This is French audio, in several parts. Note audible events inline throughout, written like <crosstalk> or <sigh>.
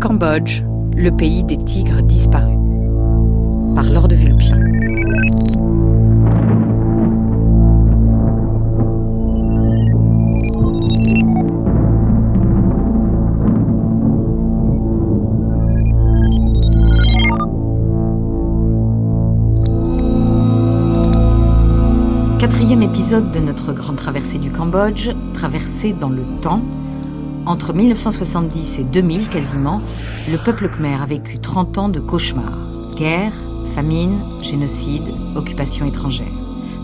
Cambodge, le pays des tigres disparus. Par Lord Vulpian. Quatrième épisode de notre grande traversée du Cambodge, traversée dans le temps. Entre 1970 et 2000 quasiment, le peuple khmer a vécu 30 ans de cauchemars. Guerre, famine, génocide, occupation étrangère.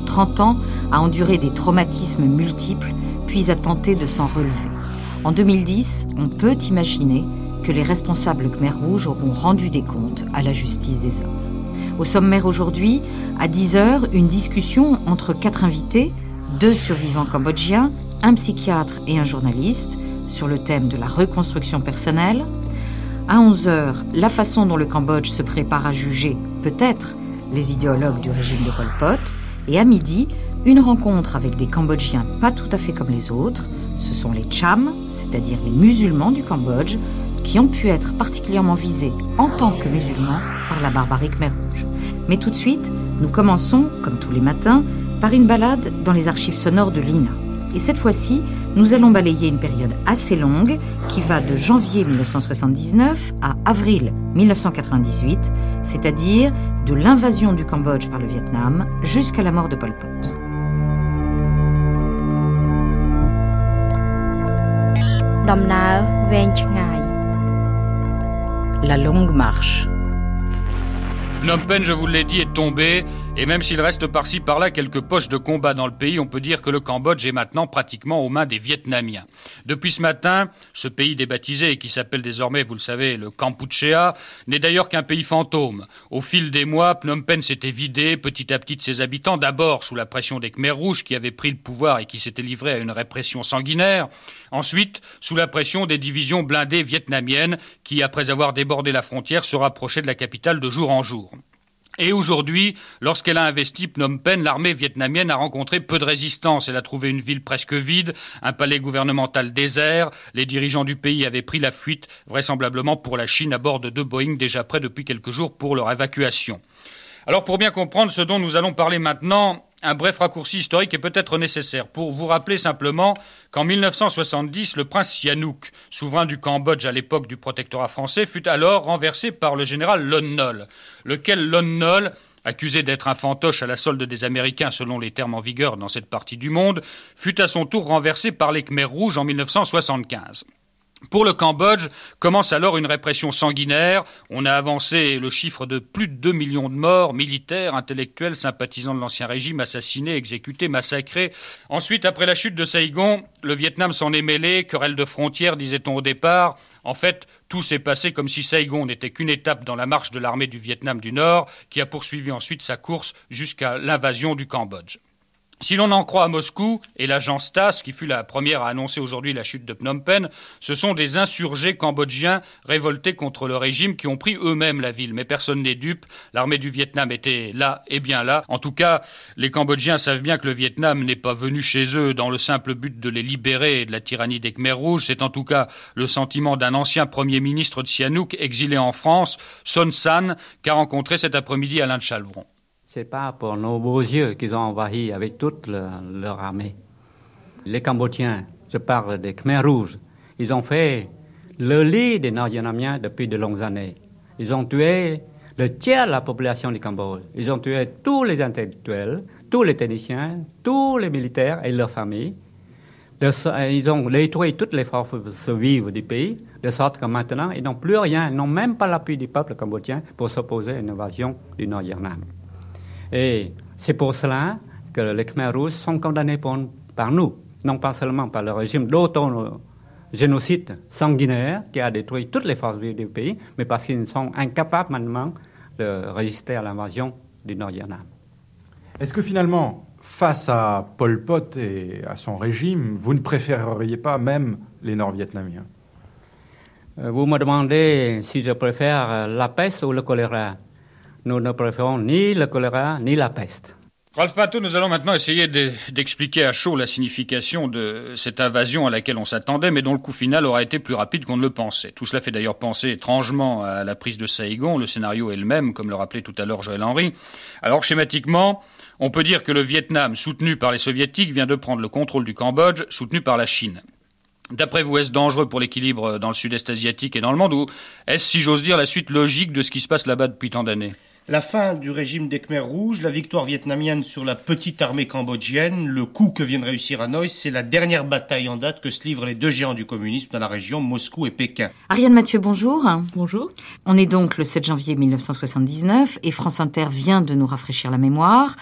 30 ans à endurer des traumatismes multiples, puis à tenter de s'en relever. En 2010, on peut imaginer que les responsables Khmer Rouges auront rendu des comptes à la justice des hommes. Au sommaire aujourd'hui, à 10h, une discussion entre quatre invités, deux survivants cambodgiens, un psychiatre et un journaliste, sur le thème de la reconstruction personnelle. À 11h, la façon dont le Cambodge se prépare à juger, peut-être, les idéologues du régime de Pol Pot. Et à midi, une rencontre avec des Cambodgiens pas tout à fait comme les autres. Ce sont les Cham, c'est-à-dire les musulmans du Cambodge, qui ont pu être particulièrement visés en tant que musulmans par la barbarie Khmer. Mais tout de suite, nous commençons, comme tous les matins, par une balade dans les archives sonores de l'INA. Et cette fois-ci, nous allons balayer une période assez longue qui va de janvier 1979 à avril 1998, c'est-à-dire de l'invasion du Cambodge par le Vietnam jusqu'à la mort de Pol Pot. La longue marche. Phnom Penh, je vous l'ai dit, est tombé, et même s'il reste par-ci par-là quelques poches de combat dans le pays, on peut dire que le Cambodge est maintenant pratiquement aux mains des Vietnamiens. Depuis ce matin, ce pays débaptisé, qui s'appelle désormais, vous le savez, le Kampuchea, n'est d'ailleurs qu'un pays fantôme. Au fil des mois, Phnom Penh s'était vidé petit à petit de ses habitants, d'abord sous la pression des Khmers rouges qui avaient pris le pouvoir et qui s'étaient livrés à une répression sanguinaire, ensuite sous la pression des divisions blindées vietnamiennes qui, après avoir débordé la frontière, se rapprochaient de la capitale de jour en jour. Et aujourd'hui, lorsqu'elle a investi Phnom Penh, l'armée vietnamienne a rencontré peu de résistance. Elle a trouvé une ville presque vide, un palais gouvernemental désert. Les dirigeants du pays avaient pris la fuite, vraisemblablement pour la Chine, à bord de deux Boeing déjà prêts depuis quelques jours pour leur évacuation. Alors pour bien comprendre ce dont nous allons parler maintenant, un bref raccourci historique est peut-être nécessaire pour vous rappeler simplement qu'en 1970, le prince Sihanouk, souverain du Cambodge à l'époque du protectorat français, fut alors renversé par le général Lon Nol, lequel Lon Nol accusé d'être un fantoche à la solde des Américains selon les termes en vigueur dans cette partie du monde, fut à son tour renversé par les Khmers rouges en 1975. Pour le Cambodge, commence alors une répression sanguinaire. On a avancé le chiffre de plus de 2 millions de morts, militaires, intellectuels, sympathisants de l'ancien régime, assassinés, exécutés, massacrés. Ensuite, après la chute de Saigon, le Vietnam s'en est mêlé, querelle de frontières, disait-on au départ. En fait, tout s'est passé comme si Saigon n'était qu'une étape dans la marche de l'armée du Vietnam du Nord, qui a poursuivi ensuite sa course jusqu'à l'invasion du Cambodge. Si l'on en croit à Moscou, et l'agence TASS, qui fut la première à annoncer aujourd'hui la chute de Phnom Penh, ce sont des insurgés cambodgiens révoltés contre le régime qui ont pris eux-mêmes la ville. Mais personne n'est dupe. L'armée du Vietnam était là et bien là. En tout cas, les Cambodgiens savent bien que le Vietnam n'est pas venu chez eux dans le simple but de les libérer de la tyrannie des Khmers rouges. C'est en tout cas le sentiment d'un ancien premier ministre de Sihanouk, exilé en France, Son San, qu'a rencontré cet après-midi Alain de Chalvron. C'est pas pour nos beaux yeux qu'ils ont envahi avec toute leur, armée. Les Cambodgiens, je parle des Khmers rouges, ils ont fait le lit des Nord-Vietnamiens depuis de longues années. Ils ont tué le tiers de la population du Cambodge. Ils ont tué tous les intellectuels, tous les techniciens, tous les militaires et leurs familles. Ils ont détruit toutes les forces vives du pays, de sorte que maintenant, ils n'ont plus rien, ils n'ont même pas l'appui du peuple cambodgien pour s'opposer à une invasion du Nord-Vietnam. Et c'est pour cela que les Khmer rouges sont condamnés par nous, non pas seulement par le régime d'auto-génocide sanguinaire qui a détruit toutes les forces vives du pays, mais parce qu'ils sont incapables maintenant de résister à l'invasion du Nord-Vietnam. Est-ce que finalement, face à Pol Pot et à son régime, vous ne préféreriez pas même les Nord-Vietnamiens euh, Vous me demandez si je préfère la peste ou le choléra nous ne préférons ni le choléra ni la peste. Ralph Pato, nous allons maintenant essayer d'expliquer à chaud la signification de cette invasion à laquelle on s'attendait, mais dont le coup final aura été plus rapide qu'on ne le pensait. Tout cela fait d'ailleurs penser étrangement à la prise de Saïgon. Le scénario est le même, comme le rappelait tout à l'heure Joël Henry. Alors, schématiquement, on peut dire que le Vietnam, soutenu par les Soviétiques, vient de prendre le contrôle du Cambodge, soutenu par la Chine. D'après vous, est-ce dangereux pour l'équilibre dans le sud-est asiatique et dans le monde, ou est-ce, si j'ose dire, la suite logique de ce qui se passe là-bas depuis tant d'années? La fin du régime des Khmers rouges, la victoire vietnamienne sur la petite armée cambodgienne, le coup que vient de réussir Hanoï, c'est la dernière bataille en date que se livrent les deux géants du communisme dans la région, Moscou et Pékin. Ariane Mathieu, bonjour. Bonjour. On est donc le 7 janvier 1979 et France Inter vient de nous rafraîchir la mémoire.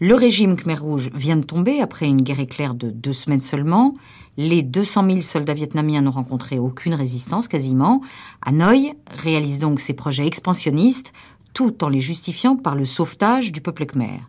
Le régime Khmer Rouge vient de tomber après une guerre éclair de deux semaines seulement. Les 200 000 soldats vietnamiens n'ont rencontré aucune résistance quasiment. Hanoï réalise donc ses projets expansionnistes tout en les justifiant par le sauvetage du peuple khmer.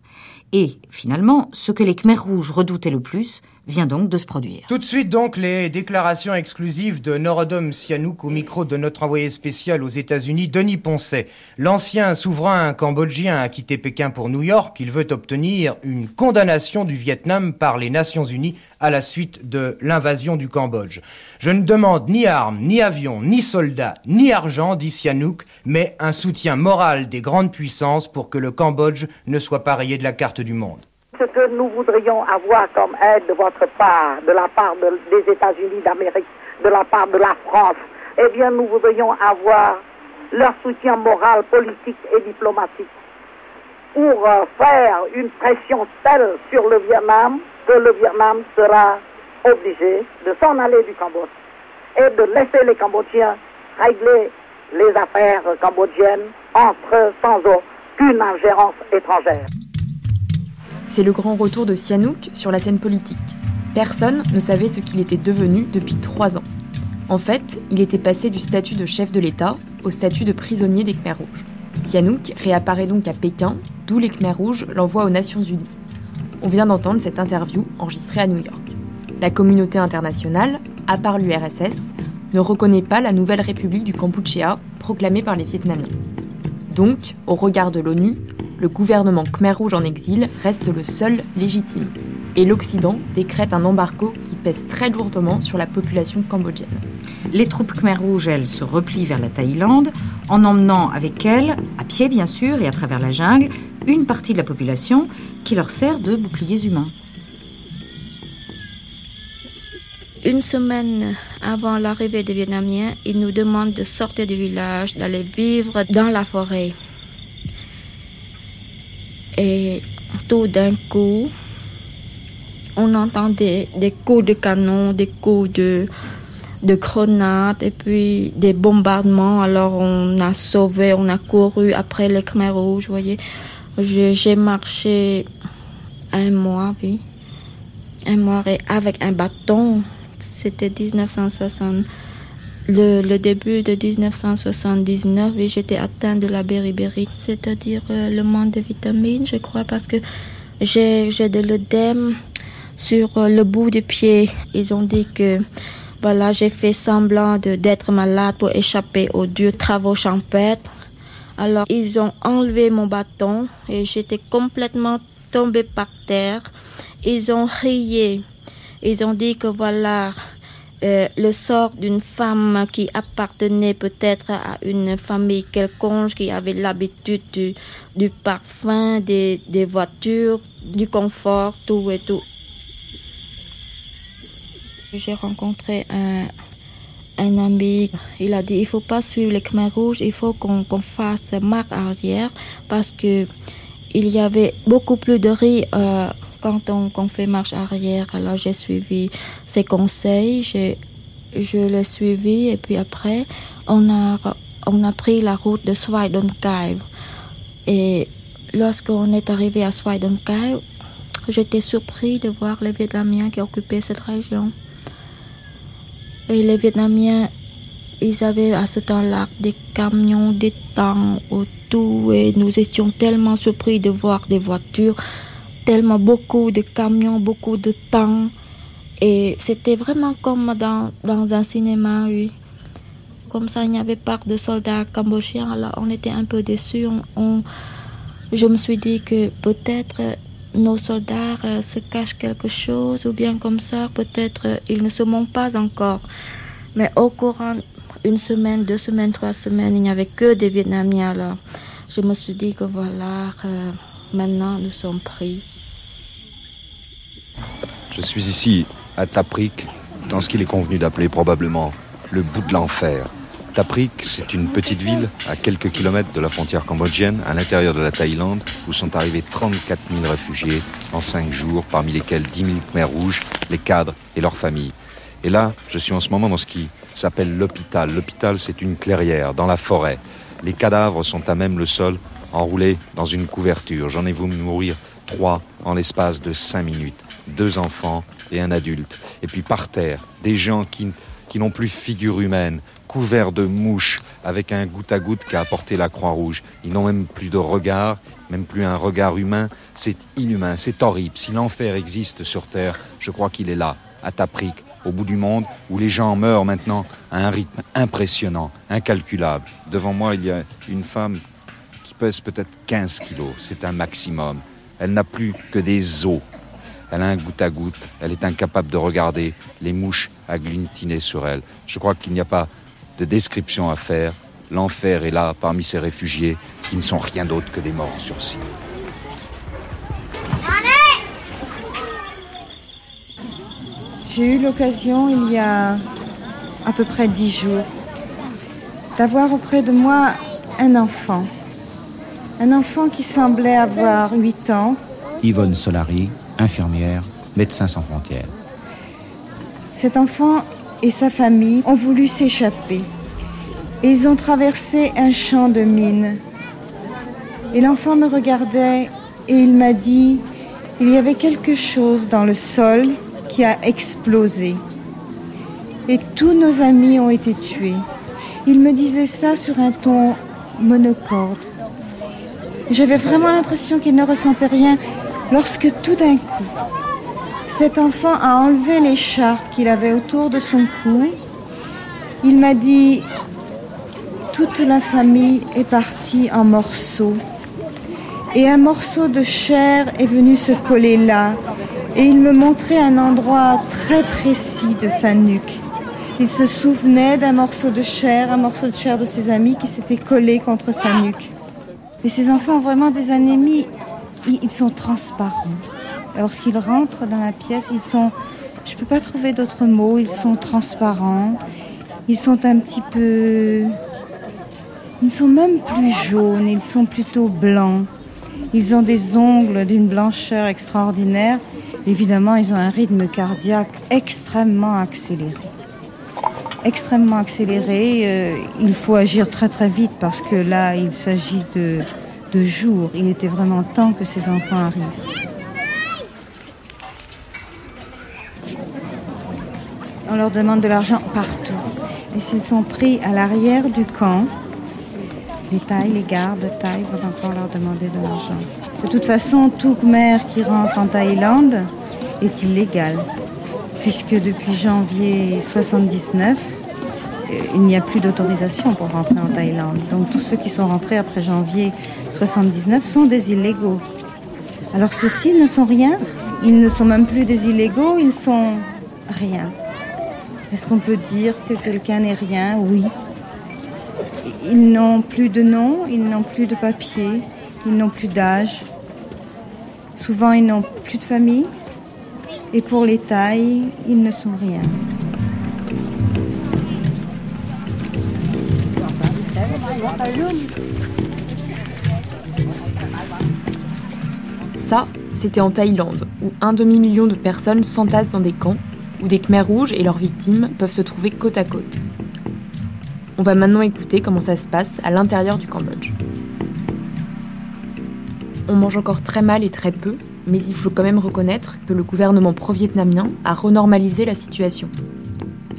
Et finalement, ce que les Khmers rouges redoutaient le plus vient donc de se produire. Tout de suite donc les déclarations exclusives de Norodom Sihanouk au micro de notre envoyé spécial aux États-Unis, Denis Poncet. L'ancien souverain cambodgien a quitté Pékin pour New York. Il veut obtenir une condamnation du Vietnam par les Nations Unies à la suite de l'invasion du Cambodge. Je ne demande ni armes, ni avions, ni soldats, ni argent, dit Sihanouk, mais un soutien moral des grandes puissances pour que le Cambodge ne soit pas rayé de la carte du monde ce que nous voudrions avoir comme aide de votre part, de la part des États-Unis d'Amérique, de la part de la France, eh bien, nous voudrions avoir leur soutien moral, politique et diplomatique pour euh, faire une pression telle sur le Vietnam que le Vietnam sera obligé de s'en aller du Cambodge et de laisser les Cambodgiens régler les affaires cambodgiennes entre sans aucune ingérence étrangère. C'est le grand retour de Sihanouk sur la scène politique. Personne ne savait ce qu'il était devenu depuis trois ans. En fait, il était passé du statut de chef de l'État au statut de prisonnier des Khmers rouges. Sihanouk réapparaît donc à Pékin, d'où les Khmers rouges l'envoient aux Nations Unies. On vient d'entendre cette interview enregistrée à New York. La communauté internationale, à part l'URSS, ne reconnaît pas la nouvelle République du Kampuchea proclamée par les Vietnamiens. Donc, au regard de l'ONU, le gouvernement Khmer Rouge en exil reste le seul légitime. Et l'Occident décrète un embargo qui pèse très lourdement sur la population cambodgienne. Les troupes Khmer Rouges, elles, se replient vers la Thaïlande en emmenant avec elles, à pied bien sûr et à travers la jungle, une partie de la population qui leur sert de boucliers humains. Une semaine avant l'arrivée des Vietnamiens, ils nous demandent de sortir du village, d'aller vivre dans la forêt. Et tout d'un coup, on entendait des coups de canon, des coups de, de grenades et puis des bombardements. Alors on a sauvé, on a couru après les Khmer rouges, vous voyez. J'ai marché un mois, oui. Un mois avec un bâton. C'était 1960 le, début de 1979, j'étais atteinte de la beriberi, c'est-à-dire euh, le manque de vitamines, je crois, parce que j'ai de l'œdème sur euh, le bout du pied. Ils ont dit que voilà, j'ai fait semblant d'être malade pour échapper aux durs travaux champêtres. Alors, ils ont enlevé mon bâton et j'étais complètement tombée par terre. Ils ont rié. Ils ont dit que voilà, euh, le sort d'une femme qui appartenait peut-être à une famille quelconque, qui avait l'habitude du, parfum, des, voitures, du confort, tout et tout. J'ai rencontré un, un ami, il a dit il faut pas suivre les Khmer rouges, il faut qu'on fasse marque arrière parce que il y avait beaucoup plus de riz euh, quand on, fait marche arrière, alors j'ai suivi ses conseils, je l'ai suivi et puis après, on a, on a pris la route de Swaidonkai. Et lorsqu'on est arrivé à Swaidonkai, j'étais surpris de voir les Vietnamiens qui occupaient cette région. Et les Vietnamiens, ils avaient à ce temps-là des camions, des tanks autour et nous étions tellement surpris de voir des voitures tellement beaucoup de camions, beaucoup de temps. Et c'était vraiment comme dans, dans un cinéma, oui. Comme ça, il n'y avait pas de soldats cambodgiens. Alors, on était un peu déçus. On, je me suis dit que peut-être nos soldats euh, se cachent quelque chose ou bien comme ça, peut-être euh, ils ne se montrent pas encore. Mais au courant une semaine, deux semaines, trois semaines, il n'y avait que des Vietnamiens là. Je me suis dit que voilà, euh, maintenant nous sommes pris. Je suis ici à Taprik, dans ce qu'il est convenu d'appeler probablement le bout de l'enfer. Taprik, c'est une petite ville à quelques kilomètres de la frontière cambodgienne, à l'intérieur de la Thaïlande, où sont arrivés 34 000 réfugiés en cinq jours, parmi lesquels 10 000 Khmers rouges, les cadres et leurs familles. Et là, je suis en ce moment dans ce qui s'appelle l'hôpital. L'hôpital, c'est une clairière, dans la forêt. Les cadavres sont à même le sol, enroulés dans une couverture. J'en ai vu mourir trois en l'espace de cinq minutes. Deux enfants et un adulte. Et puis par terre, des gens qui, qui n'ont plus figure humaine, couverts de mouches, avec un goutte à goutte qu'a apporté la Croix-Rouge. Ils n'ont même plus de regard, même plus un regard humain. C'est inhumain, c'est horrible. Si l'enfer existe sur Terre, je crois qu'il est là, à Taprik, au bout du monde, où les gens meurent maintenant à un rythme impressionnant, incalculable. Devant moi, il y a une femme pèse peut-être 15 kilos. C'est un maximum. Elle n'a plus que des os. Elle a un goutte à goutte. Elle est incapable de regarder les mouches agglutinées sur elle. Je crois qu'il n'y a pas de description à faire. L'enfer est là parmi ces réfugiés qui ne sont rien d'autre que des morts sur sursis. J'ai eu l'occasion il y a à peu près dix jours d'avoir auprès de moi un enfant. Un enfant qui semblait avoir huit ans. Yvonne Solari, infirmière, médecin sans frontières. Cet enfant et sa famille ont voulu s'échapper. Ils ont traversé un champ de mines. Et l'enfant me regardait et il m'a dit, il y avait quelque chose dans le sol qui a explosé. Et tous nos amis ont été tués. Il me disait ça sur un ton monocorde. J'avais vraiment l'impression qu'il ne ressentait rien lorsque tout d'un coup, cet enfant a enlevé l'écharpe qu'il avait autour de son cou. Il m'a dit, toute la famille est partie en morceaux. Et un morceau de chair est venu se coller là. Et il me montrait un endroit très précis de sa nuque. Il se souvenait d'un morceau de chair, un morceau de chair de ses amis qui s'était collé contre sa nuque. Et ces enfants ont vraiment des anémies. Ils sont transparents. Lorsqu'ils rentrent dans la pièce, ils sont, je ne peux pas trouver d'autres mots, ils sont transparents, ils sont un petit peu... Ils ne sont même plus jaunes, ils sont plutôt blancs. Ils ont des ongles d'une blancheur extraordinaire. Évidemment, ils ont un rythme cardiaque extrêmement accéléré. Extrêmement accéléré. Euh, il faut agir très très vite parce que là, il s'agit de, de jours. Il était vraiment temps que ces enfants arrivent. On leur demande de l'argent partout. Et s'ils sont pris à l'arrière du camp, les tailles, les gardes tailles vont encore leur demander de l'argent. De toute façon, tout Khmer qui rentre en Thaïlande est illégal, puisque depuis janvier 79, euh, il n'y a plus d'autorisation pour rentrer en Thaïlande. Donc tous ceux qui sont rentrés après janvier 79 sont des illégaux. Alors ceux-ci ne sont rien, ils ne sont même plus des illégaux, ils sont rien. Est-ce qu'on peut dire que quelqu'un n'est rien? Oui. Ils n'ont plus de nom, ils n'ont plus de papier, ils n'ont plus d'âge. Souvent, ils n'ont plus de famille. Et pour les tailles, ils ne sont rien. Ça, c'était en Thaïlande, où un demi-million de personnes s'entassent dans des camps où des Khmers rouges et leurs victimes peuvent se trouver côte à côte. On va maintenant écouter comment ça se passe à l'intérieur du Cambodge. On mange encore très mal et très peu, mais il faut quand même reconnaître que le gouvernement pro-vietnamien a renormalisé la situation.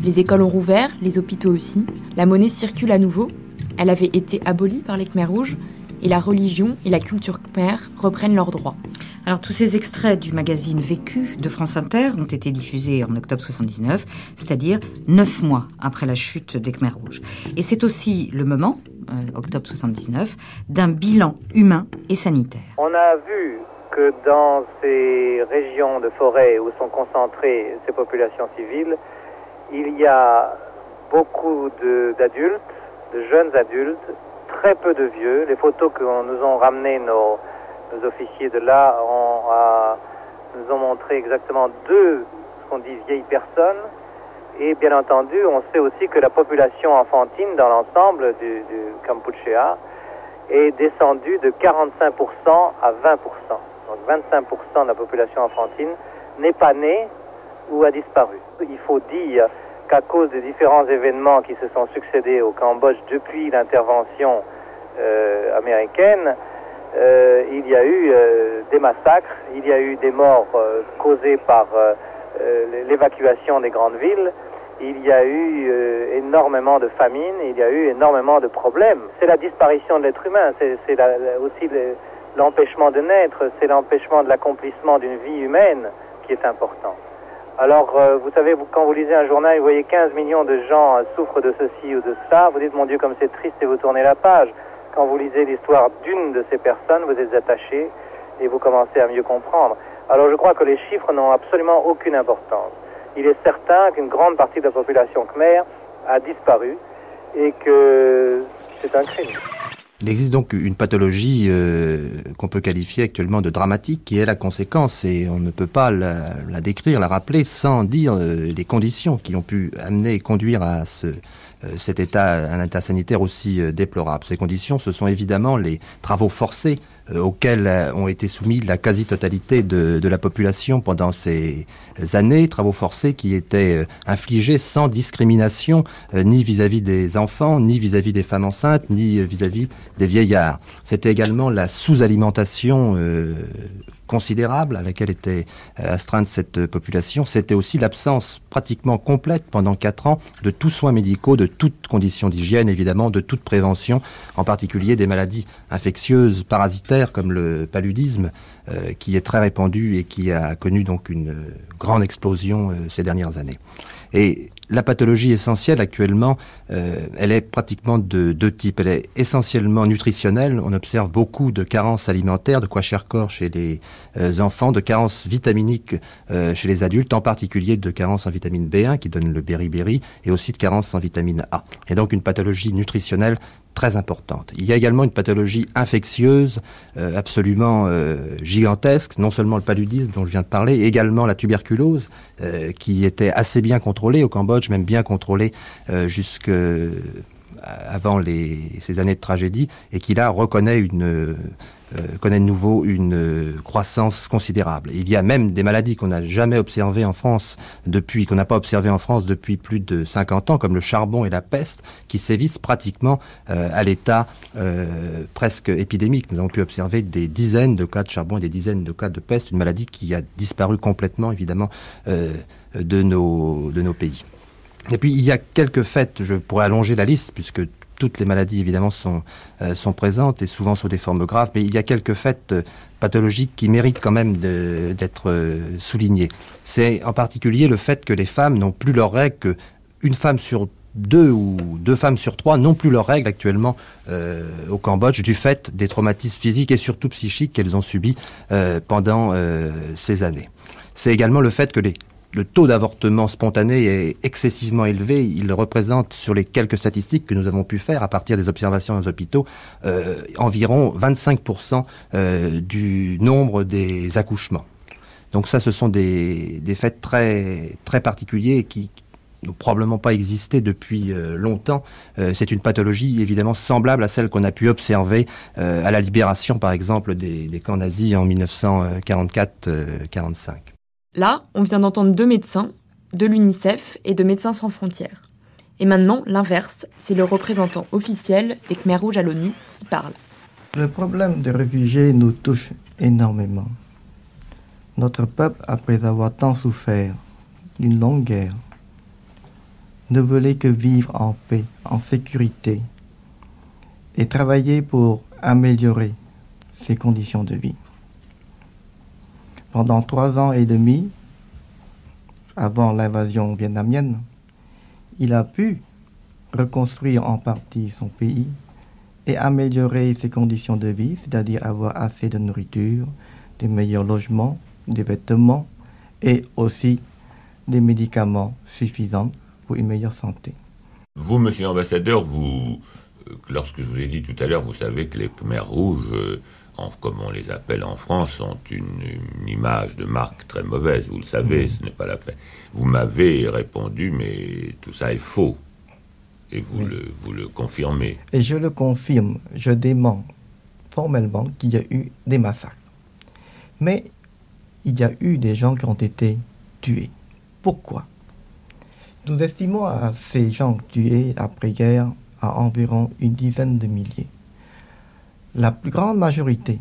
Les écoles ont rouvert, les hôpitaux aussi, la monnaie circule à nouveau, elle avait été abolie par les Khmers rouges, et la religion et la culture khmer reprennent leurs droits. Alors tous ces extraits du magazine Vécu de France Inter ont été diffusés en octobre 79, c'est-à-dire neuf mois après la chute des Khmer rouges. Et c'est aussi le moment, euh, octobre 79, d'un bilan humain et sanitaire. On a vu que dans ces régions de forêt où sont concentrées ces populations civiles, il y a beaucoup d'adultes, de, jeunes adultes, très peu de vieux. Les photos que nous ont ramenées nos, officiers de là nous ont montré exactement deux, ce qu'on dit vieilles personnes. Et bien entendu, on sait aussi que la population enfantine dans l'ensemble du, du Kampuchea est descendue de 45% à 20%. Donc 25% de la population enfantine n'est pas née ou a disparu. Il faut dire qu'à cause des différents événements qui se sont succédés au Cambodge depuis l'intervention euh, américaine, euh, il y a eu euh, des massacres, il y a eu des morts causés par l'évacuation des grandes villes, il y a eu énormément de famines, il y a eu énormément de problèmes. C'est la disparition de l'être humain, c'est aussi l'empêchement de naître, c'est l'empêchement de l'accomplissement d'une vie humaine qui est important. Alors, euh, vous savez, quand vous lisez un journal, vous voyez 15 millions de gens euh, souffrent de ceci ou de cela, vous dites, mon Dieu, comme c'est triste, et vous tournez la page. Quand vous lisez l'histoire d'une de ces personnes, vous êtes attaché et vous commencez à mieux comprendre. Alors, je crois que les chiffres n'ont absolument aucune importance. Il est certain qu'une grande partie de la population khmer a disparu et que c'est un crime. Il existe donc une pathologie euh, qu'on peut qualifier actuellement de dramatique, qui est la conséquence, et on ne peut pas la, décrire, la rappeler, sans dire euh, les conditions qui ont pu amener et conduire à ce, euh, cet état, un état sanitaire aussi déplorable. Ces conditions, ce sont évidemment les travaux forcés auxquels euh, ont été soumis la quasi-totalité de, la population pendant ces années, travaux forcés qui étaient euh, infligés sans discrimination ni vis-à-vis des enfants, ni vis-à-vis des femmes enceintes, ni vis-à-vis des vieillards. C'était également la sous-alimentation considérable à laquelle était euh, astreinte cette population, c'était aussi l'absence pratiquement complète pendant quatre ans de tous soins médicaux, de toutes conditions d'hygiène, évidemment, de toute prévention, en particulier des maladies infectieuses, parasitaires comme le paludisme, euh, qui est très répandu et qui a connu donc une grande explosion euh, ces dernières années. Et la pathologie essentielle actuellement, euh, elle est pratiquement de deux types. Elle est essentiellement nutritionnelle. On observe beaucoup de carences alimentaires, de quoi cher corps chez les euh, enfants, de carences vitaminiques euh, chez les adultes, en particulier de carences en vitamine B1 qui donne le beriberi et aussi de carences en vitamine A. Et donc une pathologie nutritionnelle très importante. Il y a également une pathologie infectieuse euh, absolument euh, gigantesque, non seulement le paludisme dont je viens de parler, également la tuberculose euh, qui était assez bien contrôlée au Cambodge, même bien contrôlée jusque avant les, ces années de tragédie, et qui là reconnaît une euh, connaît de nouveau une euh, croissance considérable. Il y a même des maladies qu'on n'a jamais observées en France depuis, qu'on n'a pas observées en France depuis plus de 50 ans, comme le charbon et la peste, qui sévissent pratiquement euh, à l'état presque épidémique. Nous avons pu observer des dizaines de cas de charbon et des dizaines de cas de peste, une maladie qui a disparu complètement, évidemment, de nos pays. Et puis, il y a quelques faits, je pourrais allonger la liste, puisque toutes les maladies évidemment sont, euh, sont présentes et souvent sous des formes graves, mais il y a quelques faits euh, pathologiques qui méritent quand même d'être euh, soulignés. C'est en particulier le fait que les femmes n'ont plus leurs règles, qu'une femme sur deux ou deux femmes sur trois n'ont plus leurs règles actuellement au Cambodge du fait des traumatismes physiques et surtout psychiques qu'elles ont subis pendant ces années. C'est également le fait que les le taux d'avortement spontané est excessivement élevé. Il représente, sur les quelques statistiques que nous avons pu faire à partir des observations dans les hôpitaux, euh, environ 25% euh, du nombre des accouchements. Donc ça, ce sont des, des faits très, très particuliers qui n'ont probablement pas existé depuis euh, longtemps. C'est une pathologie évidemment semblable à celle qu'on a pu observer à la libération, par exemple, des, des camps nazis en 1944-45. Là, on vient d'entendre deux médecins, de l'UNICEF et de Médecins sans frontières. Et maintenant, l'inverse, c'est le représentant officiel des Khmer Rouges à l'ONU qui parle. Le problème des réfugiés nous touche énormément. Notre peuple, après avoir tant souffert d'une longue guerre, ne voulait que vivre en paix, en sécurité, et travailler pour améliorer ses conditions de vie pendant trois ans et demi, avant l'invasion vietnamienne, il a pu reconstruire en partie son pays et améliorer ses conditions de vie, c'est-à-dire avoir assez de nourriture, des meilleurs logements, des vêtements et aussi des médicaments suffisants pour une meilleure santé. Vous, monsieur l'ambassadeur, euh, lorsque je vous ai dit tout à l'heure, vous savez que les Khmers rouges, comme on les appelle en France, ont une, image de marque très mauvaise. Vous le savez, ce n'est pas la peine. Vous m'avez répondu, mais tout ça est faux. Et vous, le, vous le confirmez. Et je le confirme, je dément formellement qu'il y a eu des massacres. Mais il y a eu des gens qui ont été tués. Pourquoi? Nous estimons à ces gens tués après-guerre à environ une dizaine de milliers. La plus grande majorité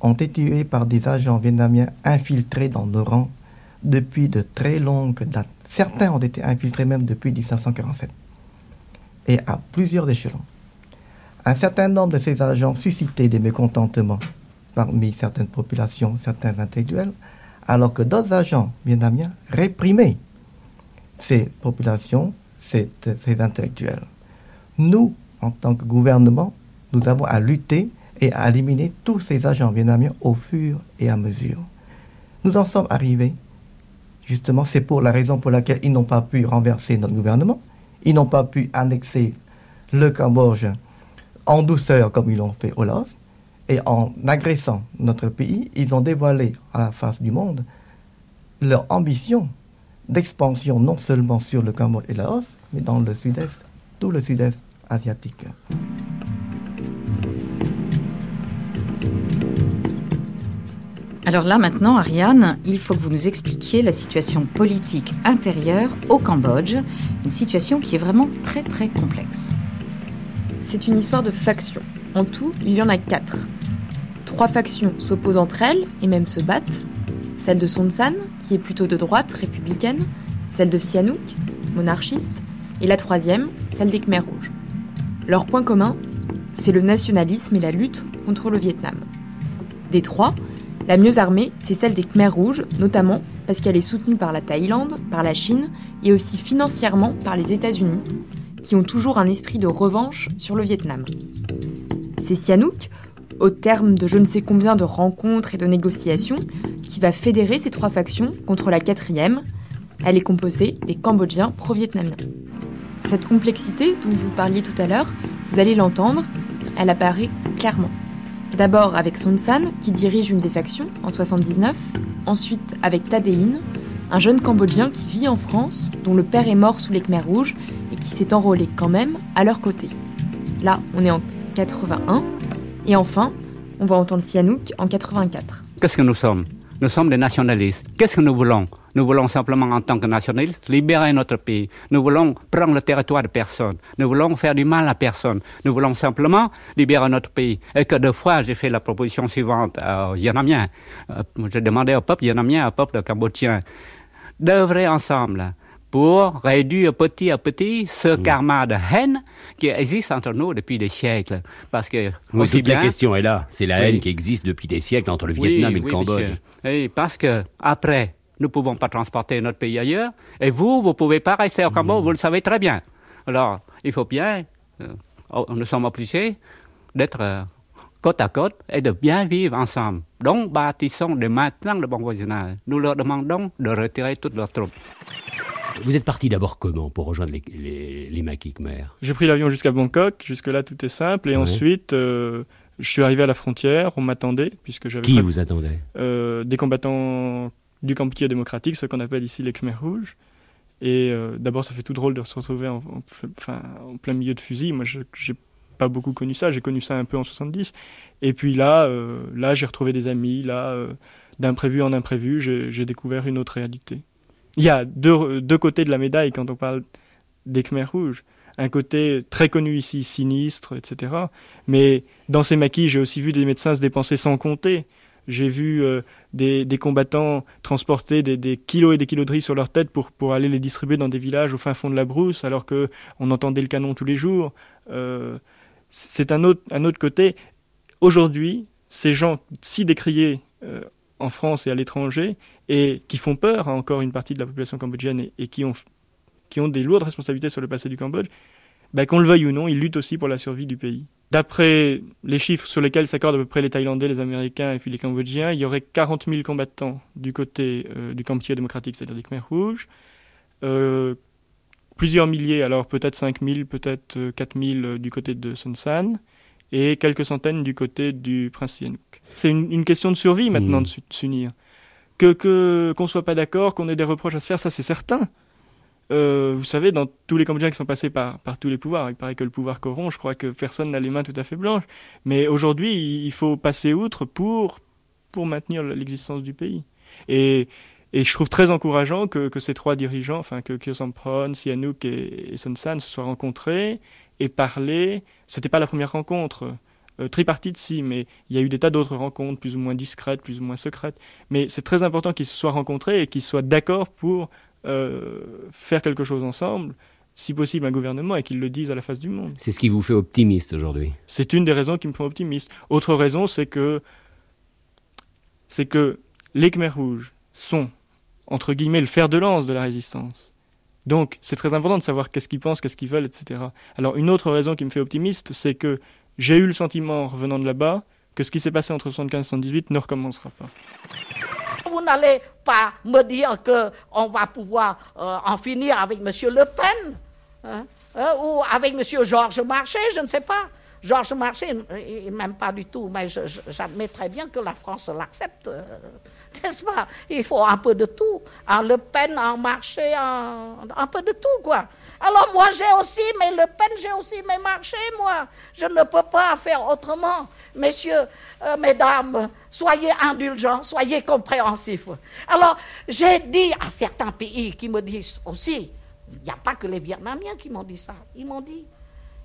ont été tués par des agents vietnamiens infiltrés dans nos rangs depuis de très longues dates. Certains ont été infiltrés même depuis 1947 et à plusieurs échelons. Un certain nombre de ces agents suscitaient des mécontentements parmi certaines populations, certains intellectuels, alors que d'autres agents vietnamiens réprimaient ces populations, ces, ces intellectuels. Nous, en tant que gouvernement, nous avons à lutter et à éliminer tous ces agents vietnamiens au fur et à mesure. Nous en sommes arrivés. Justement, c'est pour la raison pour laquelle ils n'ont pas pu renverser notre gouvernement. Ils n'ont pas pu annexer le Cambodge en douceur comme ils l'ont fait au Laos. Et en agressant notre pays, ils ont dévoilé à la face du monde leur ambition d'expansion non seulement sur le Cambodge et Laos, mais dans le sud-est, tout le sud-est asiatique. Alors là maintenant, Ariane, il faut que vous nous expliquiez la situation politique intérieure au Cambodge, une situation qui est vraiment très très complexe. C'est une histoire de factions. En tout, il y en a quatre. Trois factions s'opposent entre elles et même se battent. Celle de Son San, qui est plutôt de droite, républicaine, celle de Sihanouk, monarchiste, et la troisième, celle des Khmers rouges. Leur point commun, c'est le nationalisme et la lutte contre le Vietnam. Des trois, la mieux armée, c'est celle des Khmers rouges, notamment parce qu'elle est soutenue par la Thaïlande, par la Chine et aussi financièrement par les États-Unis, qui ont toujours un esprit de revanche sur le Vietnam. C'est Sihanouk, au terme de je ne sais combien de rencontres et de négociations, qui va fédérer ces trois factions contre la quatrième. Elle est composée des Cambodgiens pro-vietnamiens. Cette complexité dont vous parliez tout à l'heure, vous allez l'entendre, elle apparaît clairement. D'abord avec Son San, qui dirige une des factions en 79, ensuite avec Tadéine, un jeune Cambodgien qui vit en France, dont le père est mort sous les Khmers rouges et qui s'est enrôlé quand même à leur côté. Là, on est en 81, et enfin, on va entendre Sihanouk en 84. Qu'est-ce que nous sommes? Nous sommes des nationalistes. Qu'est-ce que nous voulons? Nous voulons simplement, en tant que nationalistes, libérer notre pays. Nous voulons prendre le territoire de personne. Nous voulons faire du mal à personne. Nous voulons simplement libérer notre pays. Et que deux fois, j'ai fait la proposition suivante aux Yanamiens. Euh, j'ai demandé au peuple Yanamien, au peuple cambodgien, d'œuvrer ensemble pour réduire petit à petit ce mm. karma de haine qui existe entre nous depuis des siècles. Parce que oui, toute la question est là. C'est la haine qui existe depuis des siècles entre le Vietnam et le Cambodge. Oui, parce que après nous ne pouvons pas transporter notre pays ailleurs. Et vous, vous ne pouvez pas rester au Cambodge, vous le savez très bien. Alors, il faut bien, euh, oh, nous sommes obligés d'être euh, côte à côte et de bien vivre ensemble. Donc, bâtissons de maintenant le bon voisinage. Nous leur demandons de retirer toutes leurs troupes. Vous êtes parti d'abord comment pour rejoindre les, les, les maquis Khmer J'ai pris l'avion jusqu'à Bangkok. Jusque-là, tout est simple. Et ensuite, euh, je suis arrivé à la frontière. On m'attendait. puisque j'avais Qui vous attendait? Des combattants du Kampuchea démocratique, ce qu'on appelle ici les Khmer rouges. Et euh, d'abord, ça fait tout drôle de se retrouver en, enfin, en plein milieu de fusil. Moi, je n'ai pas beaucoup connu ça. J'ai connu ça un peu en 70. Et puis là, euh, là j'ai retrouvé des amis. Là, euh, d'imprévu en imprévu, j'ai découvert une autre réalité. Il y a deux, deux, côtés de la médaille quand on parle des Khmer rouges. Un côté très connu ici, sinistre, etc. Mais dans ces maquis, j'ai aussi vu des médecins se dépenser sans compter. J'ai vu euh, des, combattants transporter des, kilos et des kilos de riz sur leur tête pour, pour aller les distribuer dans des villages au fin fond de la brousse, alors qu'on entendait le canon tous les jours. Euh, c'est un autre, un autre côté. Aujourd'hui, ces gens si décriés euh, en France et à l'étranger, et qui font peur à encore une partie de la population cambodgienne et, qui, ont, qui ont des lourdes responsabilités sur le passé du Cambodge, bah, qu'on le veuille ou non, ils luttent aussi pour la survie du pays. D'après les chiffres sur lesquels s'accordent à peu près les Thaïlandais, les Américains et puis les Cambodgiens, il y aurait 40 000 combattants du côté euh, du Kampuchea démocratique, c'est-à-dire des Khmer rouges. Euh, plusieurs milliers, alors peut-être 5 000, peut-être 4 000 du côté de Son San, et quelques centaines du côté du prince Sihanouk. C'est une, question de survie maintenant mmh. de s'unir. Que qu'on ne soit pas d'accord, qu'on ait des reproches à se faire, ça c'est certain. Euh, vous savez, dans tous les Cambodgiens qui sont passés par, par tous les pouvoirs, il paraît que le pouvoir corrompt, je crois que personne n'a les mains tout à fait blanches. Mais aujourd'hui, il faut passer outre pour, pour maintenir l'existence du pays. Et, et je trouve très encourageant que, que ces trois dirigeants, enfin que Kyo Sampron, Sihanouk et, et Son San se soient rencontrés et parlé. C'était pas la première rencontre. Euh, tripartite, si, mais il y a eu des tas d'autres rencontres, plus ou moins discrètes, plus ou moins secrètes. Mais c'est très important qu'ils se soient rencontrés et qu'ils soient d'accord pour euh, faire quelque chose ensemble, si possible un gouvernement, et qu'ils le disent à la face du monde. C'est ce qui vous fait optimiste aujourd'hui C'est une des raisons qui me font optimiste. Autre raison, c'est que, c'est que les Khmer rouges sont, entre guillemets, le fer de lance de la résistance. Donc, c'est très important de savoir qu'est-ce qu'ils pensent, qu'est-ce qu'ils veulent, etc. Alors, une autre raison qui me fait optimiste, c'est que j'ai eu le sentiment, en revenant de là-bas, que ce qui s'est passé entre 75 et 78 ne recommencera pas. Vous n'allez pas me dire qu'on va pouvoir euh, en finir avec M. Le Pen hein, hein, ou avec M. Georges Marchais, je ne sais pas. Georges Marchais, même pas du tout, mais j'admets très bien que la France l'accepte. Euh, n'est-ce pas? Il faut un peu de tout. En Le Pen, en Marché, un peu de tout, quoi. Alors moi, j'ai aussi, mais Le Pen, j'ai aussi mes marchés, moi. Je ne peux pas faire autrement. Messieurs, euh, mesdames, soyez indulgents, soyez compréhensifs. Alors, j'ai dit à certains pays qui me disent aussi, il n'y a pas que les Vietnamiens qui m'ont dit ça, ils m'ont dit,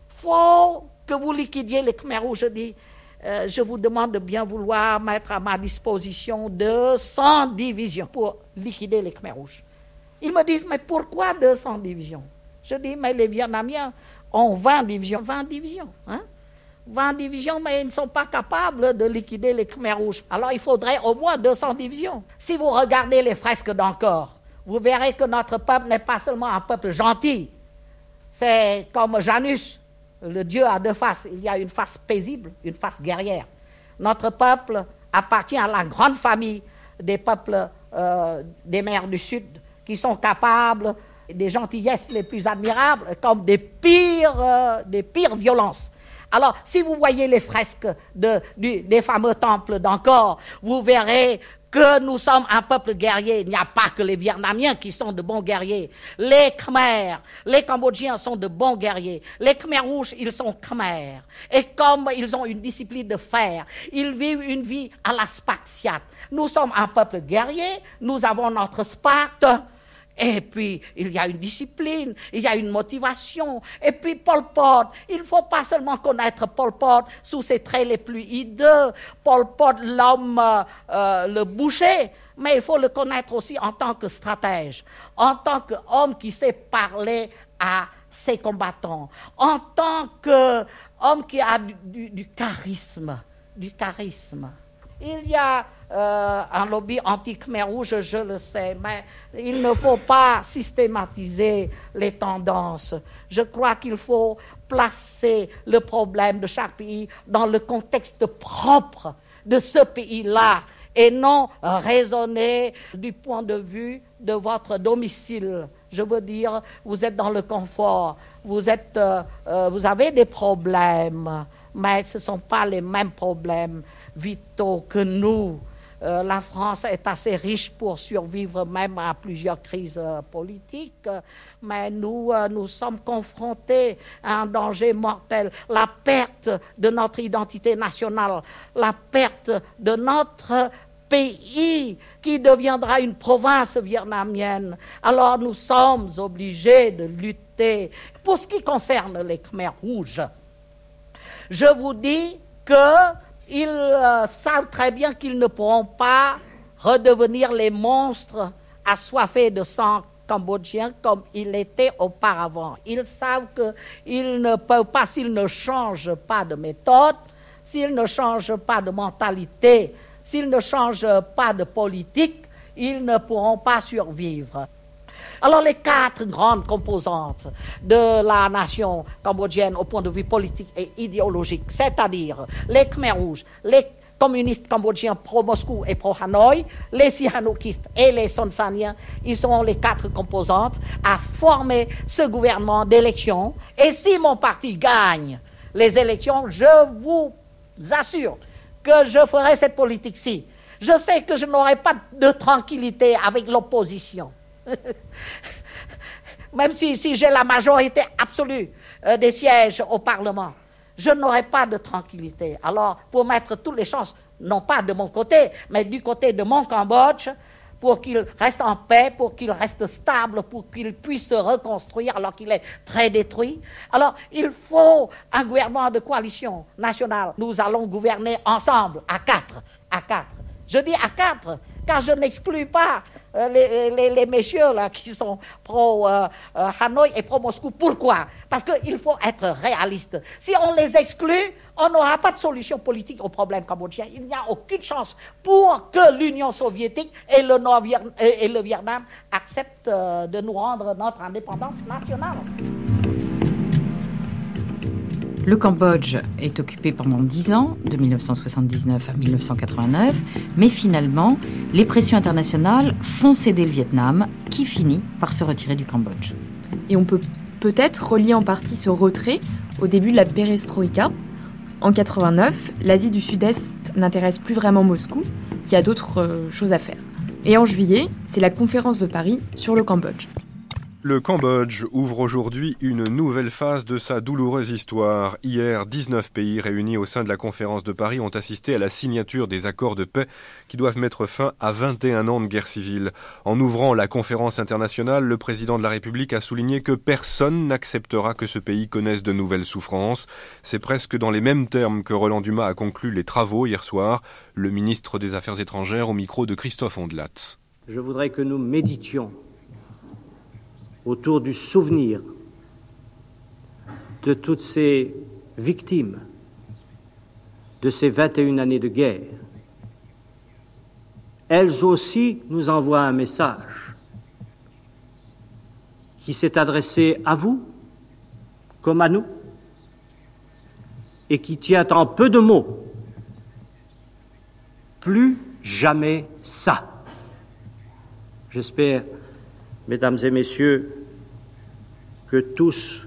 faut que vous liquidiez les Khmer Rouges. Je dis, je vous demande de bien vouloir mettre à ma disposition 200 divisions pour liquider les Khmer Rouges. Ils me disent, mais pourquoi 200 divisions? Je dis, mais les Vietnamiens ont 20 divisions. 20 divisions, hein? 20 divisions, mais ils ne sont pas capables de liquider les Khmer Rouges. Alors il faudrait au moins 200 divisions. Si vous regardez les fresques d'encore, vous verrez que notre peuple n'est pas seulement un peuple gentil. C'est comme Janus, le Dieu a deux faces. Il y a une face paisible, une face guerrière. Notre peuple appartient à la grande famille des peuples euh, des mers du Sud qui sont capables des gentillesses les plus admirables comme des pires, euh, violences. Alors, si vous voyez les fresques des fameux temples d'Angkor, vous verrez que nous sommes un peuple guerrier. Il n'y a pas que les Vietnamiens qui sont de bons guerriers. Les Khmers, les Cambodgiens sont de bons guerriers. Les Khmers rouges, ils sont Khmers. Et comme ils ont une discipline de fer, ils vivent une vie à la Spartiate. Nous sommes un peuple guerrier, nous avons notre Sparte. Et puis, il y a une discipline, il y a une motivation. Et puis, Paul Pot, il ne faut pas seulement connaître Paul Pot sous ses traits les plus hideux, Paul Pot, l'homme, euh, le boucher, mais il faut le connaître aussi en tant que stratège, en tant qu'homme qui sait parler à ses combattants, en tant qu'homme qui a du charisme, du charisme. Il y a euh, un lobby anti-Khmer rouge, je le sais, mais il ne faut pas systématiser les tendances. Je crois qu'il faut placer le problème de chaque pays dans le contexte propre de ce pays-là et non raisonner du point de vue de votre domicile. Je veux dire, vous êtes dans le confort, vous, êtes, euh, euh, vous avez des problèmes, mais ce ne sont pas les mêmes problèmes vitaux que nous. Euh, la France est assez riche pour survivre même à plusieurs crises euh, politiques, mais nous, euh, nous sommes confrontés à un danger mortel, la perte de notre identité nationale, la perte de notre pays qui deviendra une province vietnamienne. Alors nous sommes obligés de lutter. Pour ce qui concerne les Khmer rouges, je vous dis que ils euh, savent très bien qu'ils ne pourront pas redevenir les monstres assoiffés de sang cambodgien comme ils étaient auparavant. Ils savent qu'ils ne peuvent pas, s'ils ne changent pas de méthode, s'ils ne changent pas de mentalité, s'ils ne changent pas de politique, ils ne pourront pas survivre. Alors les quatre grandes composantes de la nation cambodgienne au point de vue politique et idéologique, c'est-à-dire les Khmer rouges, les communistes cambodgiens pro-Moscou et pro-Hanoï, les Sihanoukistes et les Sonsaniens, ils sont les quatre composantes à former ce gouvernement d'élection. Et si mon parti gagne les élections, je vous assure que je ferai cette politique-ci. Je sais que je n'aurai pas de tranquillité avec l'opposition. <laughs> Même si, si j'ai la majorité absolue euh, des sièges au Parlement, je n'aurai pas de tranquillité. Alors, pour mettre toutes les chances, non pas de mon côté, mais du côté de mon Cambodge, pour qu'il reste en paix, pour qu'il reste stable, pour qu'il puisse se reconstruire alors qu'il est très détruit. Alors, il faut un gouvernement de coalition nationale. Nous allons gouverner ensemble, à quatre, à quatre. Je dis à quatre, car je n'exclus pas euh, les, messieurs là, qui sont pro euh, euh, Hanoï et pro Moscou. Pourquoi? Parce qu'il faut être réaliste. Si on les exclut, on n'aura pas de solution politique au problème cambodgien. Il n'y a aucune chance pour que l'Union soviétique et le, et le Vietnam acceptent de nous rendre notre indépendance nationale. Le Cambodge est occupé pendant 10 ans, de 1979 à 1989, mais finalement, les pressions internationales font céder le Vietnam, qui finit par se retirer du Cambodge. Et on peut peut-être relier en partie ce retrait au début de la perestroïka. En 89, l'Asie du Sud-Est n'intéresse plus vraiment Moscou, qui a d'autres euh, choses à faire. Et en juillet, c'est la conférence de Paris sur le Cambodge. Le Cambodge ouvre aujourd'hui une nouvelle phase de sa douloureuse histoire. Hier, 19 pays réunis au sein de la conférence de Paris ont assisté à la signature des accords de paix qui doivent mettre fin à 21 ans de guerre civile. En ouvrant la conférence internationale, le président de la République a souligné que personne n'acceptera que ce pays connaisse de nouvelles souffrances. C'est presque dans les mêmes termes que Roland Dumas a conclu les travaux hier soir, le ministre des Affaires étrangères au micro de Christophe Ondelat. Je voudrais que nous méditions autour du souvenir de toutes ces victimes de ces 21 années de guerre. Elles aussi nous envoient un message qui s'est adressé à vous comme à nous et qui tient en peu de mots plus jamais ça. J'espère Mesdames et Messieurs, que tous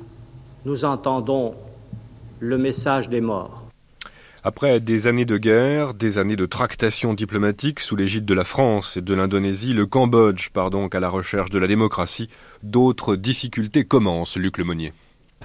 nous entendons le message des morts. Après des années de guerre, des années de tractations diplomatiques sous l'égide de la France et de l'Indonésie, le Cambodge part donc à la recherche de la démocratie. D'autres difficultés commencent, Luc Lemonnier.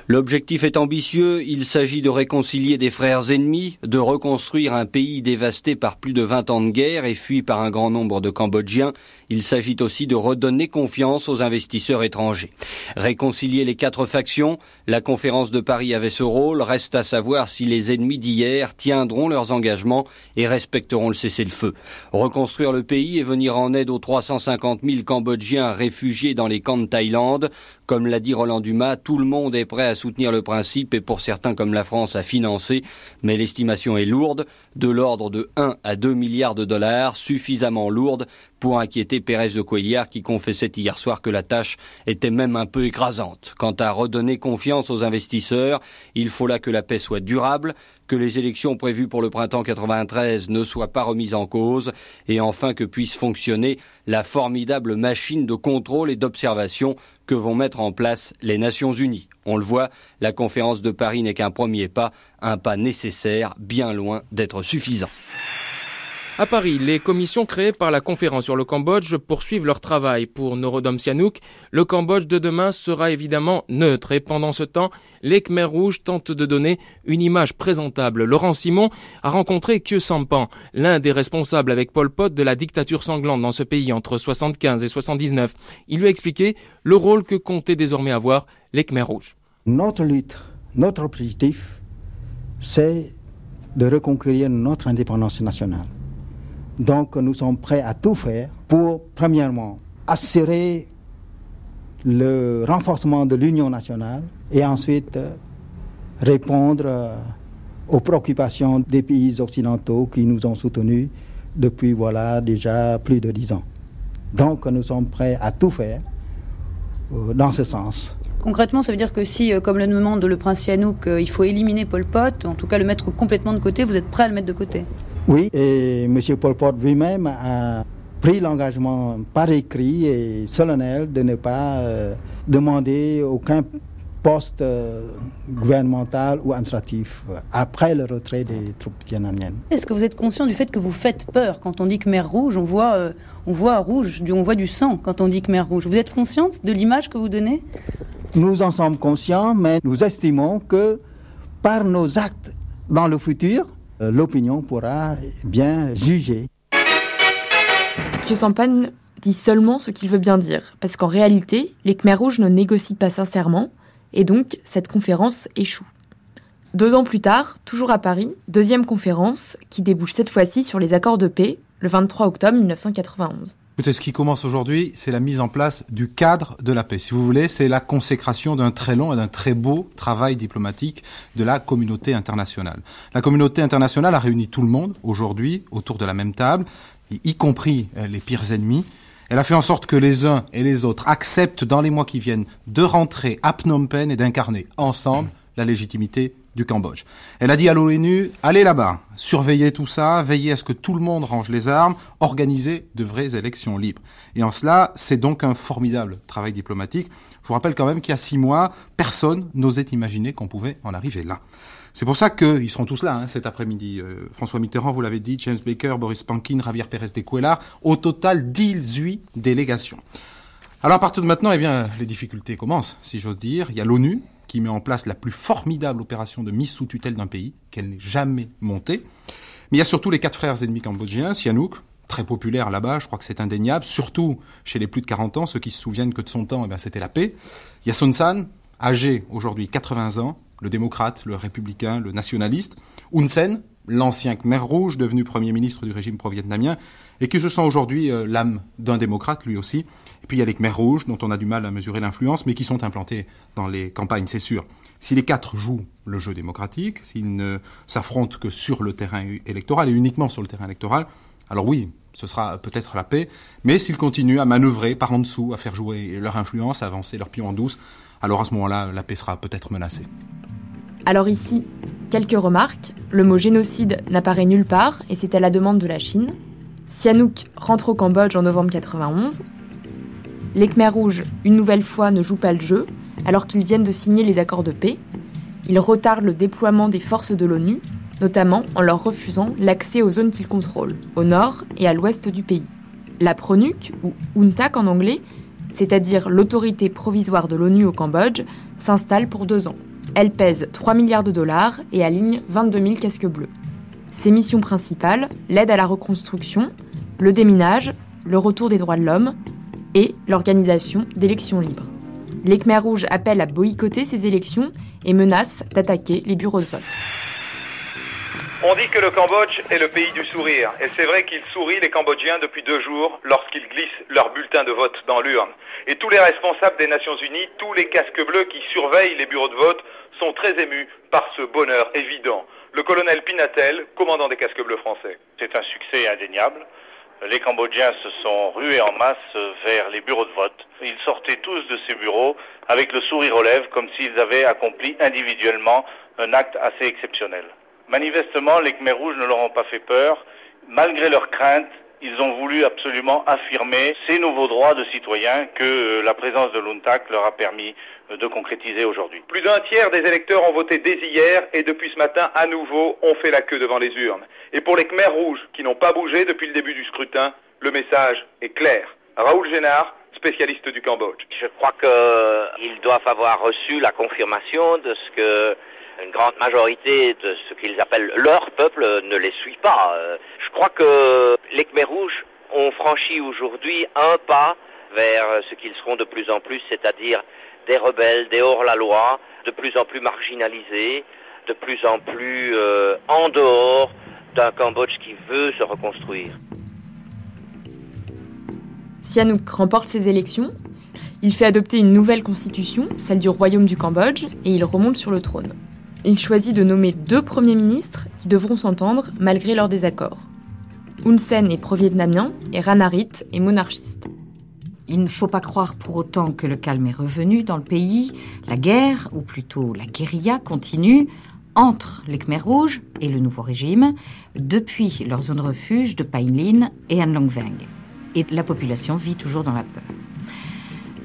L'objectif est ambitieux, il s'agit de réconcilier des frères ennemis, de reconstruire un pays dévasté par plus de 20 ans de guerre et fui par un grand nombre de Cambodgiens. Il s'agit aussi de redonner confiance aux investisseurs étrangers. Réconcilier les quatre factions, la conférence de Paris avait ce rôle, reste à savoir si les ennemis d'hier tiendront leurs engagements et respecteront le cessez-le-feu. Reconstruire le pays et venir en aide aux 350 000 Cambodgiens réfugiés dans les camps de Thaïlande, comme l'a dit Roland Dumas, tout le monde est prêt à soutenir le principe et pour certains comme la France à financer, mais l'estimation est lourde, de l'ordre de 1 à 2 milliards de dollars, suffisamment lourde pour inquiéter Pérez de Cuellar qui confessait hier soir que la tâche était même un peu écrasante. Quant à redonner confiance aux investisseurs, il faut là que la paix soit durable, que les élections prévues pour le printemps 93 ne soient pas remises en cause, et enfin que puisse fonctionner la formidable machine de contrôle et d'observation que vont mettre en place les Nations Unies. On le voit, la conférence de Paris n'est qu'un premier pas, un pas nécessaire, bien loin d'être suffisant. À Paris, les commissions créées par la conférence sur le Cambodge poursuivent leur travail. Pour Norodom Sihanouk, le Cambodge de demain sera évidemment neutre et pendant ce temps, les Khmers rouges tentent de donner une image présentable. Laurent Simon a rencontré Kyo Sampan, l'un des responsables avec Pol Pot de la dictature sanglante dans ce pays entre 75 et 79. Il lui a expliqué le rôle que comptaient désormais avoir les Khmers rouges. Notre lutte, notre objectif, c'est de reconquérir notre indépendance nationale. Donc nous sommes prêts à tout faire pour, premièrement, assurer le renforcement de l'union nationale et ensuite euh, répondre euh, aux préoccupations des pays occidentaux qui nous ont soutenus depuis voilà déjà plus de dix ans. Donc nous sommes prêts à tout faire dans ce sens. Concrètement, ça veut dire que si, comme le demande le prince Sihanouk, il faut éliminer Pol Pot, en tout cas le mettre complètement de côté, vous êtes prêt à le mettre de côté? Oui, et M. Pol Pot lui-même a pris l'engagement par écrit et solennel de ne pas demander aucun poste gouvernemental ou administratif après le retrait des troupes vietnamiennes. Est-ce que vous êtes conscient du fait que vous faites peur quand on dit Khmer Rouge On voit, euh, on voit rouge, on voit du sang quand on dit Khmer Rouge? Vous êtes consciente de l'image que vous donnez? Nous en sommes conscients, mais nous estimons que par nos actes dans le futur, euh, l'opinion pourra bien juger. Sampan dit seulement ce qu'il veut bien dire, parce qu'en réalité, les Khmer Rouges ne négocient pas sincèrement, et donc cette conférence échoue. Deux ans plus tard, toujours à Paris, deuxième conférence qui débouche cette fois-ci sur les accords de paix le 23 octobre 1991. Écoutez, ce qui commence aujourd'hui, c'est la mise en place du cadre de la paix. Si vous voulez, c'est la consécration d'un très long et d'un très beau travail diplomatique de la communauté internationale. La communauté internationale a réuni tout le monde aujourd'hui autour de la même table, y compris les pires ennemis, elle a fait en sorte que les uns et les autres acceptent dans les mois qui viennent de rentrer à Phnom Penh et d'incarner ensemble la légitimité du Cambodge. Elle a dit à l'ONU, allez là-bas, surveillez tout ça, veillez à ce que tout le monde range les armes, organisez de vraies élections libres. Et en cela, c'est donc un formidable travail diplomatique. Je vous rappelle quand même qu'il y a six mois, personne n'osait imaginer qu'on pouvait en arriver là. C'est pour ça qu'ils seront tous là hein, cet après-midi. Euh, François Mitterrand, vous l'avez dit, James Baker, Boris Pankin, Javier Pérez de Cuellar, au total 18 délégations. Alors à partir de maintenant, eh bien, les difficultés commencent, si j'ose dire. Il y a l'ONU qui met en place la plus formidable opération de mise sous tutelle d'un pays qu'elle n'ait jamais montée. Mais il y a surtout les quatre frères ennemis cambodgiens, Sihanouk, très populaire là-bas, je crois que c'est indéniable, surtout chez les plus de 40 ans, ceux qui se souviennent que de son temps, eh bien, c'était la paix. Il y a Son San, âgé aujourd'hui 80 ans, le démocrate, le républicain, le nationaliste, Hun Sen, l'ancien Khmer Rouge, devenu Premier ministre du régime pro-vietnamien, et qui se sent aujourd'hui euh, l'âme d'un démocrate, lui aussi. Et puis il y a les Khmer Rouges, dont on a du mal à mesurer l'influence, mais qui sont implantés dans les campagnes, c'est sûr. Si les quatre jouent le jeu démocratique, s'ils ne s'affrontent que sur le terrain électoral, et uniquement sur le terrain électoral, alors oui, ce sera peut-être la paix, mais s'ils continuent à manœuvrer par en dessous, à faire jouer leur influence, à avancer leur pion en douce, alors à ce moment-là, la paix sera peut-être menacée. Alors ici, quelques remarques. Le mot génocide n'apparaît nulle part et c'est à la demande de la Chine. Sihanouk rentre au Cambodge en novembre 91. Les Khmer Rouges, une nouvelle fois, ne jouent pas le jeu alors qu'ils viennent de signer les accords de paix. Ils retardent le déploiement des forces de l'ONU, notamment en leur refusant l'accès aux zones qu'ils contrôlent, au nord et à l'ouest du pays. La PRONUC, ou UNTAC en anglais, c'est-à-dire l'autorité provisoire de l'ONU au Cambodge, s'installe pour deux ans. Elle pèse 3 milliards de dollars et aligne 22 000 casques bleus. Ses missions principales, l'aide à la reconstruction, le déminage, le retour des droits de l'homme et l'organisation d'élections libres. Les Khmer rouges appellent à boycotter ces élections et menacent d'attaquer les bureaux de vote. On dit que le Cambodge est le pays du sourire. Et c'est vrai qu'ils sourient, les Cambodgiens, depuis deux jours, lorsqu'ils glissent leur bulletin de vote dans l'urne. Et tous les responsables des Nations Unies, tous les casques bleus qui surveillent les bureaux de vote, sont très émus par ce bonheur évident. Le colonel Pinatel, commandant des casques bleus français. C'est un succès indéniable. Les Cambodgiens se sont rués en masse vers les bureaux de vote. Ils sortaient tous de ces bureaux avec le sourire aux lèvres, comme s'ils avaient accompli individuellement un acte assez exceptionnel. Manifestement, les Khmer rouges ne leur ont pas fait peur. Malgré leurs craintes, ils ont voulu absolument affirmer ces nouveaux droits de citoyens que euh, la présence de l'UNTAC leur a permis de concrétiser aujourd'hui. Plus d'un tiers des électeurs ont voté dès hier et depuis ce matin, à nouveau, ont fait la queue devant les urnes. Et pour les Khmer rouges qui n'ont pas bougé depuis le début du scrutin, le message est clair. Raoul Génard, spécialiste du Cambodge. Je crois qu'ils doivent avoir reçu la confirmation de ce que une grande majorité de ce qu'ils appellent leur peuple ne les suit pas. Euh, je crois que les Khmer rouges ont franchi aujourd'hui un pas vers ce qu'ils seront de plus en plus, c'est-à-dire des rebelles, des hors-la-loi, de plus en plus marginalisés, de plus en plus euh, en dehors d'un Cambodge qui veut se reconstruire. Sihanouk remporte ses élections. Il fait adopter une nouvelle constitution, celle du royaume du Cambodge, et il remonte sur le trône il choisit de nommer deux premiers ministres qui devront s'entendre malgré leurs désaccords. Hun Sen est pro-vietnamien et Ranarit est monarchiste. Il ne faut pas croire pour autant que le calme est revenu dans le pays. La guerre, ou plutôt la guérilla, continue entre les Khmers rouges et le nouveau régime depuis leur zone refuge de Painlin et Anlongveng. Et la population vit toujours dans la peur.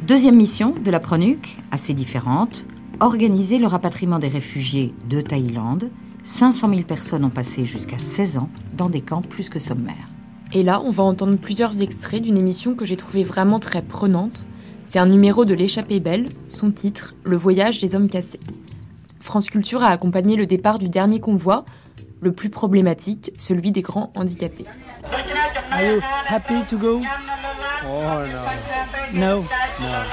Deuxième mission de la PRONUC, assez différente, organiser le rapatriement des réfugiés de Thaïlande. 500 000 personnes ont passé jusqu'à 16 ans dans des camps plus que sommaires. Et là, on va entendre plusieurs extraits d'une émission que j'ai trouvée vraiment très prenante. C'est un numéro de l'échappée belle, son titre, Le voyage des hommes cassés. France Culture a accompagné le départ du dernier convoi, le plus problématique, celui des grands handicapés. Are you happy to go? Oh no. No? No.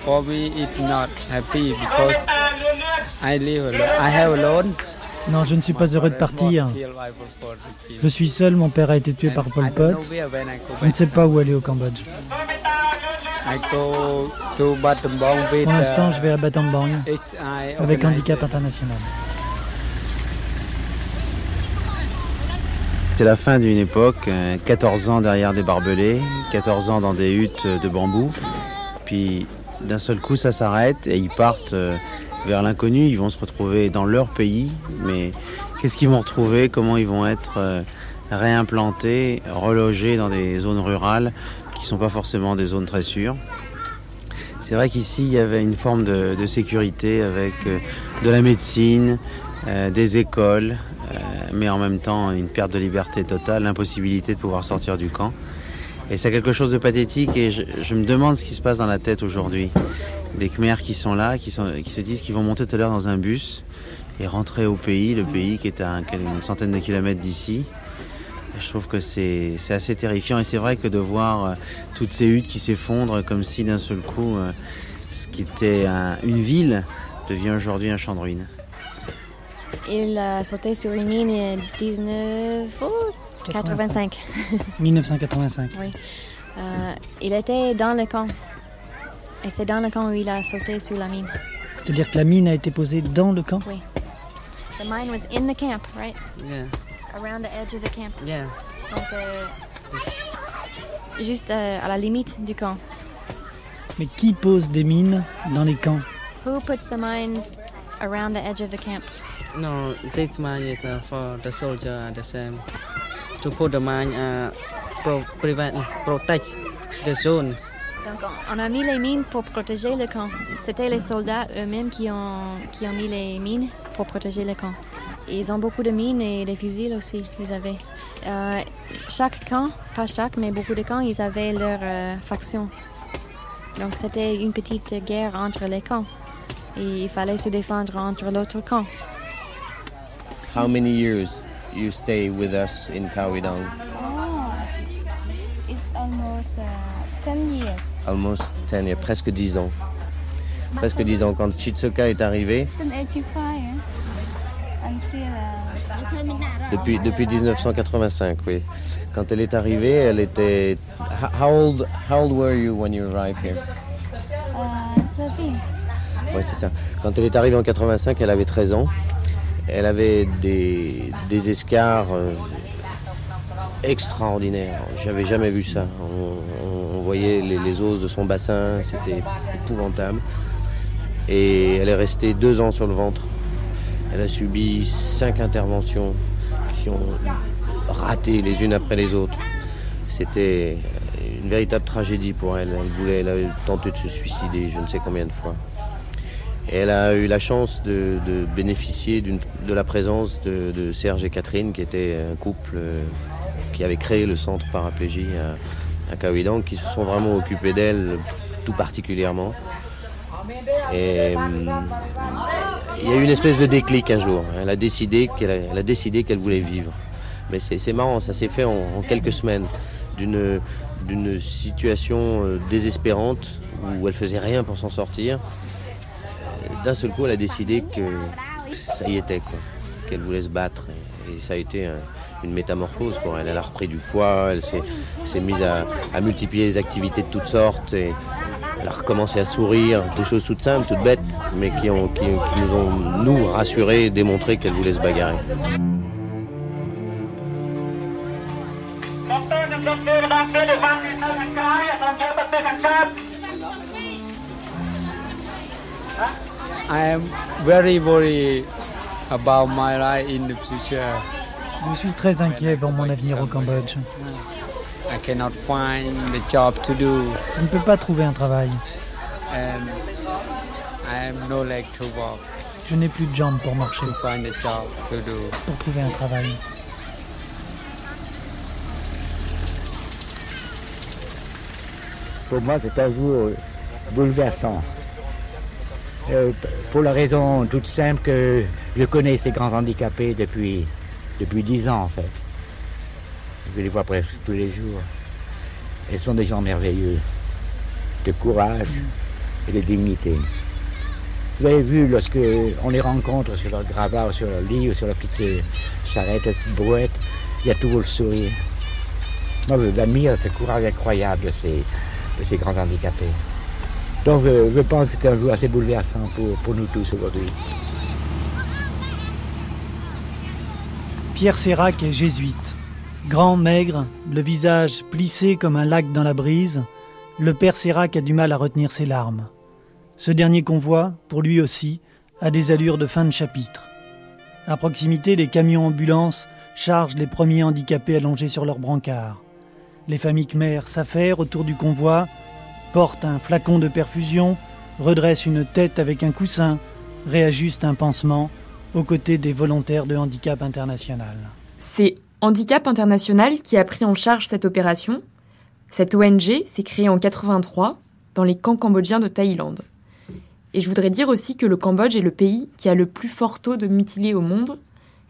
For me, it's not happy because I live alone. I have alone. Non, je ne suis pas heureux de partir. Je suis seul, mon père a été tué par Pol Pot. Je ne sais pas où aller au Cambodge. Pour l'instant, je vais à Battambang avec Handicap. International. C'était la fin d'une époque, euh, 14 ans derrière des barbelés, 14 ans dans des huttes de bambou. Puis d'un seul coup ça s'arrête et ils partent euh, vers l'inconnu, ils vont se retrouver dans leur pays, mais qu'est-ce qu'ils vont retrouver, comment ils vont être euh, réimplantés, relogés dans des zones rurales qui ne sont pas forcément des zones très sûres? C'est vrai qu'ici, il y avait une forme de, sécurité avec euh, de la médecine, euh, des écoles, mais en même temps une perte de liberté totale, l'impossibilité de pouvoir sortir du camp. Et c'est quelque chose de pathétique et je me demande ce qui se passe dans la tête aujourd'hui. Des Khmers qui sont là, qui, sont, qui se disent qu'ils vont monter tout à l'heure dans un bus et rentrer au pays, le pays qui est à un- une centaine de kilomètres d'ici. Je trouve que c'est assez terrifiant et c'est vrai que de voir euh, toutes ces huttes qui s'effondrent comme si d'un seul coup euh, ce qui était un- une ville devient aujourd'hui un champ de ruines. Il a sauté sur une mine en 1985. 1985. oui. Euh, il était dans le camp. Et c'est dans le camp où il a sauté sur la mine. C'est-à-dire que la mine a été posée dans le camp? Oui. The mine was in the camp, right? Yeah. Around the edge of the camp. Yeah. Donc, euh, juste euh, à la limite du camp. Mais qui pose des mines dans les camps? Who puts the mines around the edge of the camp? No, this mine is uh, for the soldier at the same. To put the mine, uh, pro- prevent, protect the zones. Donc, on- a mis les mines pour protéger le camp. C'était les soldats eux-mêmes qui ont, qui ont mis les mines pour protéger le camp. Ils ont beaucoup de mines et des fusils aussi, ils avaient. Euh, chaque camp, pas chaque, mais beaucoup de camps, ils avaient leur euh, faction. Donc c'était une petite guerre entre les camps. Et il fallait se défendre entre l'autre camp. How many years you stay with us in Kawidong? Oh, it's almost uh, 10 years. Almost 10 years, presque 10 ans. Presque 10 ans. Quand Chitsuka est arrivée, 1985 until uh, depuis, depuis 1985, oui. Quand elle est arrivée, elle était... How old, how old were you when you arrived here? uh, 13. Oui, c'est ça. Quand elle est arrivée en 85, elle avait 13 ans. Elle avait des, des escarres euh, extraordinaires. J'avais jamais vu ça. On voyait les, les os de son bassin, c'était épouvantable. Et elle est restée deux ans sur le ventre. Elle a subi cinq interventions qui ont raté les unes après les autres. C'était une véritable tragédie pour elle. Elle voulait, elle avait tenté de se suicider je ne sais combien de fois. Et elle a eu la chance de, bénéficier de la présence de, Serge et Catherine, qui était un couple euh, qui avait créé le centre paraplégie à, Kawidang, qui se sont vraiment occupés d'elle tout particulièrement. Et hum, il y a eu une espèce de déclic un jour. Elle a décidé qu'elle a, décidé qu'elle voulait vivre. Mais c'est marrant, ça s'est fait en, quelques semaines d'une d'une situation euh, désespérante où elle faisait rien pour s'en sortir. Euh, D'un seul coup, elle a décidé que ça y était, qu'elle voulait se battre. Et, ça a été une métamorphose pour elle. A repris du poids, elle s'est mise à, multiplier les activités de toutes sortes. Et elle a recommencé à sourire, des choses toutes simples, toutes bêtes, mais qui, ont, qui nous ont, nous, rassurés et démontré qu'elle voulait se bagarrer. I am very worried about my life in the future. Je suis très inquiet pour mon avenir au Cambodge. I cannot find the job to do. Je ne peux pas trouver un travail. And I have no leg to walk. Je n'ai plus de jambes pour marcher. To find a job to do. Pour trouver un travail. Pour moi, c'est un jour bouleversant. Euh, pour la raison toute simple que je connais ces grands handicapés depuis depuis dix ans en fait. Je les vois presque tous les jours. Ils sont des gens merveilleux, de courage et de dignité. Vous avez vu, lorsque on les rencontre sur leur gravat, ou sur leur lit, ou sur leur petite charrette, petite brouette, il y a toujours le sourire. Moi, j'admire ce courage incroyable de ces, grands handicapés. Donc, je, je pense que c'est un jour assez bouleversant pour nous tous aujourd'hui. Pierre Sérac est jésuite. Grand, maigre, le visage plissé comme un lac dans la brise, le père Sérac a du mal à retenir ses larmes. Ce dernier convoi, pour lui aussi, a des allures de fin de chapitre. À proximité, les camions ambulances chargent les premiers handicapés allongés sur leurs brancards. Les familles khmères s'affairent autour du convoi, portent un flacon de perfusion, redressent une tête avec un coussin, réajustent un pansement aux côtés des volontaires de Handicap International. C'est Handicap International qui a pris en charge cette opération. Cette ONG s'est créée en 83 dans les camps cambodgiens de Thaïlande. Et je voudrais dire aussi que le Cambodge est le pays qui a le plus fort taux de mutilés au monde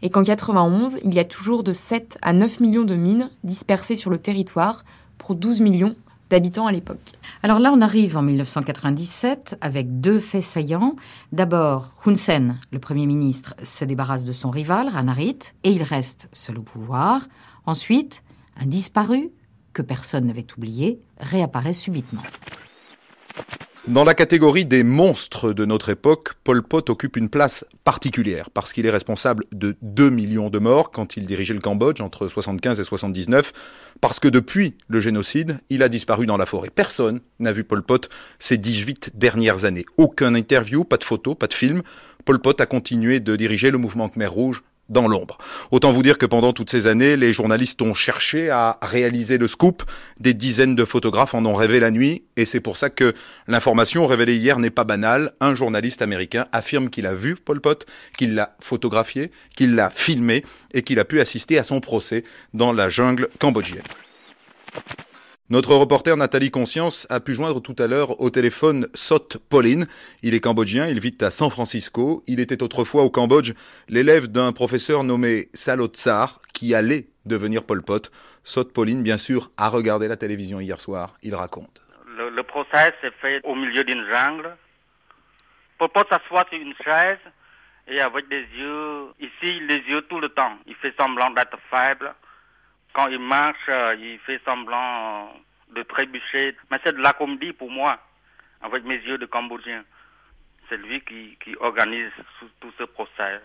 et qu'en 91, il y a toujours de 7 à 9 millions de mines dispersées sur le territoire pour 12 millions d'habitants à l'époque. Alors là, on arrive en 1997 avec deux faits saillants. D'abord, Hun Sen, le Premier ministre, se débarrasse de son rival, Ranarit, et il reste seul au pouvoir. Ensuite, un disparu, que personne n'avait oublié, réapparaît subitement. Dans la catégorie des monstres de notre époque, Pol Pot occupe une place particulière parce qu'il est responsable de 2 millions de morts quand il dirigeait le Cambodge entre 75 et 79, parce que depuis le génocide, il a disparu dans la forêt. Personne n'a vu Pol Pot ces 18 dernières années. Aucun interview, pas de photos, pas de film. Pol Pot a continué de diriger le mouvement Khmer Rouge dans l'ombre. Autant vous dire que pendant toutes ces années, les journalistes ont cherché à réaliser le scoop. Des dizaines de photographes en ont rêvé la nuit, et c'est pour ça que l'information révélée hier n'est pas banale. Un journaliste américain affirme qu'il a vu Pol Pot, qu'il l'a photographié, qu'il l'a filmé, et qu'il a pu assister à son procès dans la jungle cambodgienne. Notre reporter Nathalie Conscience a pu joindre tout à l'heure au téléphone Sot Pauline. Il est cambodgien, il vit à San Francisco. Il était autrefois au Cambodge l'élève d'un professeur nommé Salot Tsar qui allait devenir Pol Pot. Sot Pauline, bien sûr, a regardé la télévision hier soir. Il raconte. Le, procès s'est fait au milieu d'une jungle. Pol Pot s'assoit sur une chaise et avec des yeux, ici, les yeux tout le temps. Il fait semblant d'être faible quand il marche, il fait semblant de trébucher. Mais c'est de la comédie pour moi, avec mes yeux de Cambodgien. C'est lui qui, qui organise tout ce procès.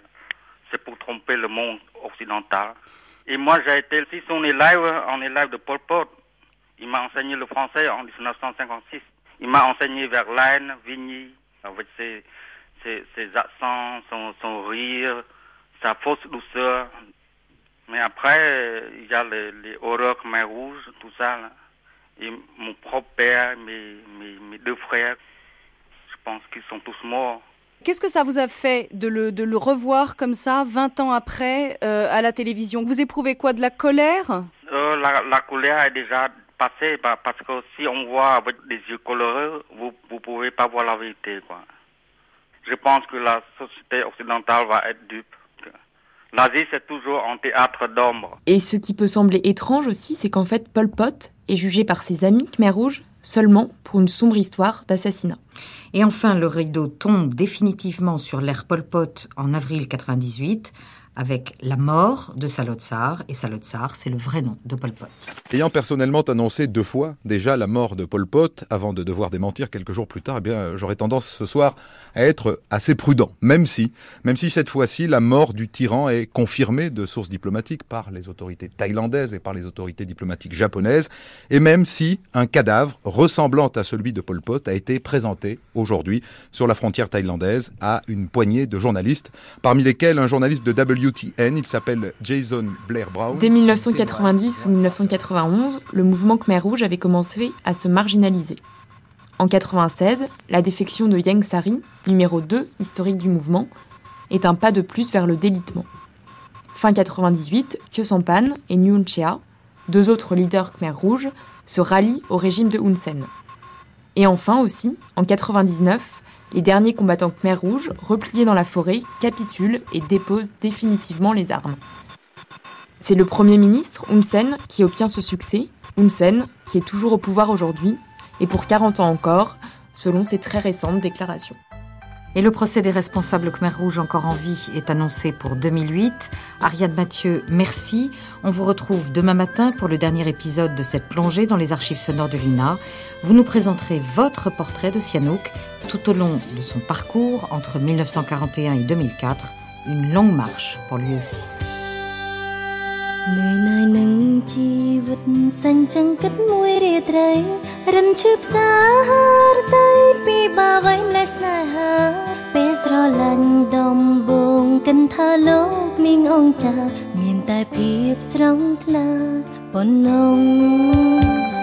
C'est pour tromper le monde occidental. Et moi, j'ai été aussi son élève, en élève de Pol Pot. Il m'a enseigné le français en 1956. Il m'a enseigné Verlaine, Vigny, avec ses, ses, ses accents, son, son rire, sa fausse douceur. Mais après, il y a les, les horreurs Khmer Rouge, tout ça. Là. Et mon propre père, mes, mes, mes, deux frères, je pense qu'ils sont tous morts. Qu'est-ce que ça vous a fait de le, de le revoir comme ça, 20 ans après, euh, à la télévision? Vous éprouvez quoi De la colère? Euh, la, la, colère est déjà passée, bah, parce que si on voit avec des yeux colorés, vous ne pouvez pas voir la vérité. Quoi. Je pense que la société occidentale va être dupe. L'Asie, c'est toujours un théâtre d'ombre. Et ce qui peut sembler étrange aussi, c'est qu'en fait, Pol Pot est jugé par ses amis Khmer Rouge seulement pour une sombre histoire d'assassinat. Et enfin, le rideau tombe définitivement sur l'ère Pol Pot en avril 98, avec la mort de Salotsar, et Salotsar, c'est le vrai nom de Pol Pot. Ayant personnellement annoncé deux fois déjà la mort de Pol Pot, avant de devoir démentir quelques jours plus tard, eh bien, j'aurais tendance ce soir à être assez prudent, même si, même si cette fois-ci, la mort du tyran est confirmée de sources diplomatiques par les autorités thaïlandaises et par les autorités diplomatiques japonaises, et même si un cadavre ressemblant à celui de Pol Pot a été présenté aujourd'hui sur la frontière thaïlandaise à une poignée de journalistes, parmi lesquels un journaliste de W il s'appelle Jason Blair Brown. Dès 1990 ou 1991, le mouvement Khmer Rouge avait commencé à se marginaliser. En 1996, la défection de Yang Sari, numéro 2 historique du mouvement, est un pas de plus vers le délitement. Fin 98, Kyo Sampan et Nyun Chea, deux autres leaders Khmer Rouge, se rallient au régime de Hun Sen. Et enfin aussi, en 99, les derniers combattants Khmer Rouge, repliés dans la forêt, capitulent et déposent définitivement les armes. C'est le Premier ministre, Hun Sen, qui obtient ce succès, Hun Sen, qui est toujours au pouvoir aujourd'hui, et pour 40 ans encore, selon ses très récentes déclarations. Et le procès des responsables Khmer Rouge encore en vie est annoncé pour 2008. Ariane Mathieu, merci. On vous retrouve demain matin pour le dernier épisode de cette plongée dans les archives sonores de l'INA. Vous nous présenterez votre portrait de Sihanouk tout au long de son parcours entre 1941 et 2004. Une longue marche pour lui aussi. នឿយណាយនឹងជីវិតសាញ់ចឹងគិតមួយរាត្រីរិនឈឺផ្សាហារទៅពីបាវៃម្លេះស្នេហាពេលស្រឡាញ់ដំបងកិនថាលោកនាងអងចាមានតែភាពស្រងថ្លាប៉ុណ្ណង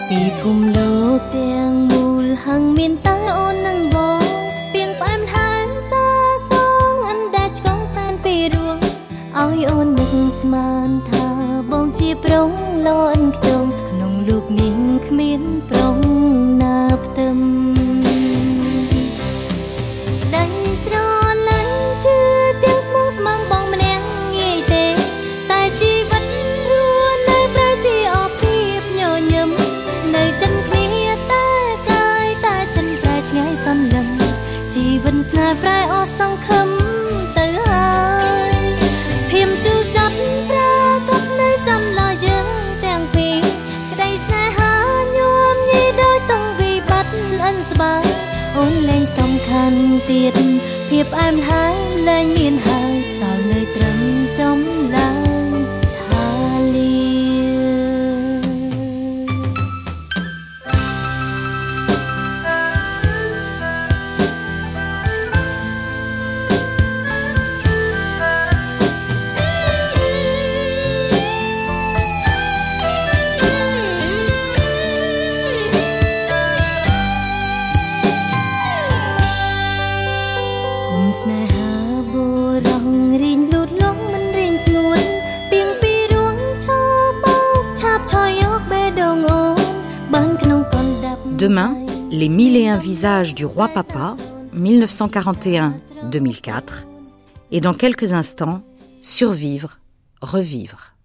ពីភូមិលោកទាំងមូលហងមានតែអូ បងជាប្រុងលន់ខ្ចងក្នុងលោកនាងគ្មានប្រុ ភាពផ្អែមល្ហែមលែងមាន les mille et un visages du roi papa, 1941-2004. Et dans quelques instants, survivre, revivre.